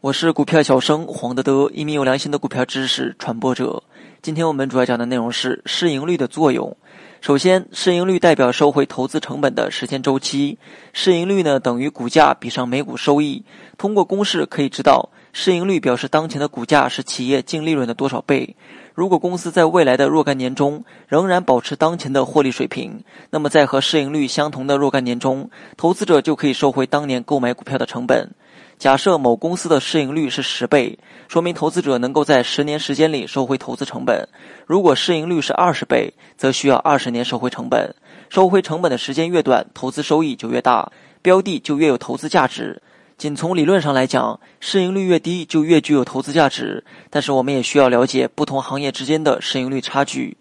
我是股票小生黄德德，一名有良心的股票知识传播者。今天我们主要讲的内容是市盈率的作用。首先，市盈率代表收回投资成本的时间周期。市盈率呢等于股价比上每股收益。通过公式可以知道，市盈率表示当前的股价是企业净利润的多少倍。如果公司在未来的若干年中仍然保持当前的获利水平，那么在和市盈率相同的若干年中，投资者就可以收回当年购买股票的成本。假设某公司的市盈率是十倍，说明投资者能够在十年时间里收回投资成本。如果市盈率是二十倍，则需要二十年收回成本。收回成本的时间越短，投资收益就越大，标的就越有投资价值。仅从理论上来讲，市盈率越低就越具有投资价值。但是我们也需要了解不同行业之间的市盈率差距。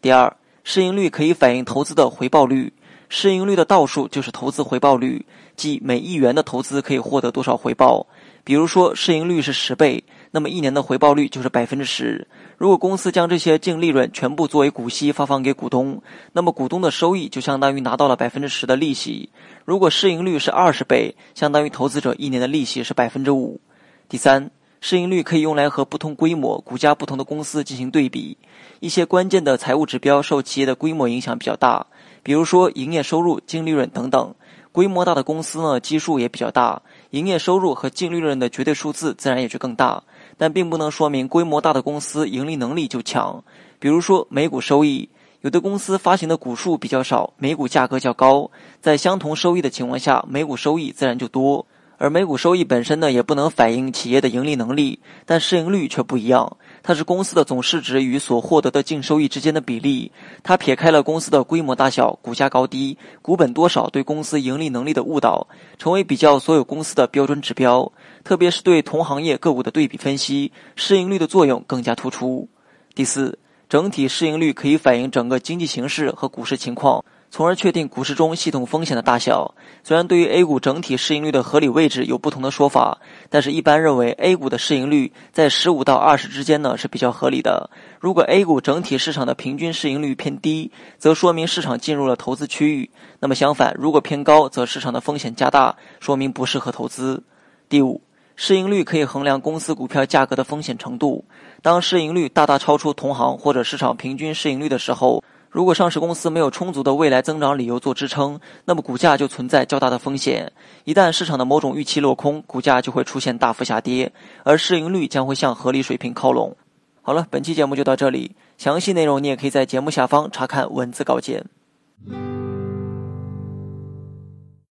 第二，市盈率可以反映投资的回报率。市盈率的倒数就是投资回报率，即每一元的投资可以获得多少回报。比如说，市盈率是十倍，那么一年的回报率就是百分之十。如果公司将这些净利润全部作为股息发放给股东，那么股东的收益就相当于拿到了百分之十的利息。如果市盈率是二十倍，相当于投资者一年的利息是百分之五。第三，市盈率可以用来和不同规模、股价不同的公司进行对比。一些关键的财务指标受企业的规模影响比较大。比如说，营业收入、净利润等等，规模大的公司呢，基数也比较大，营业收入和净利润的绝对数字自然也就更大。但并不能说明规模大的公司盈利能力就强。比如说，每股收益，有的公司发行的股数比较少，每股价格较高，在相同收益的情况下，每股收益自然就多。而每股收益本身呢，也不能反映企业的盈利能力，但市盈率却不一样。它是公司的总市值与所获得的净收益之间的比例，它撇开了公司的规模大小、股价高低、股本多少对公司盈利能力的误导，成为比较所有公司的标准指标。特别是对同行业个股的对比分析，市盈率的作用更加突出。第四，整体市盈率可以反映整个经济形势和股市情况。从而确定股市中系统风险的大小。虽然对于 A 股整体市盈率的合理位置有不同的说法，但是一般认为 A 股的市盈率在十五到二十之间呢是比较合理的。如果 A 股整体市场的平均市盈率偏低，则说明市场进入了投资区域；那么相反，如果偏高，则市场的风险加大，说明不适合投资。第五，市盈率可以衡量公司股票价格的风险程度。当市盈率大大超出同行或者市场平均市盈率的时候。如果上市公司没有充足的未来增长理由做支撑，那么股价就存在较大的风险。一旦市场的某种预期落空，股价就会出现大幅下跌，而市盈率将会向合理水平靠拢。好了，本期节目就到这里，详细内容你也可以在节目下方查看文字稿件。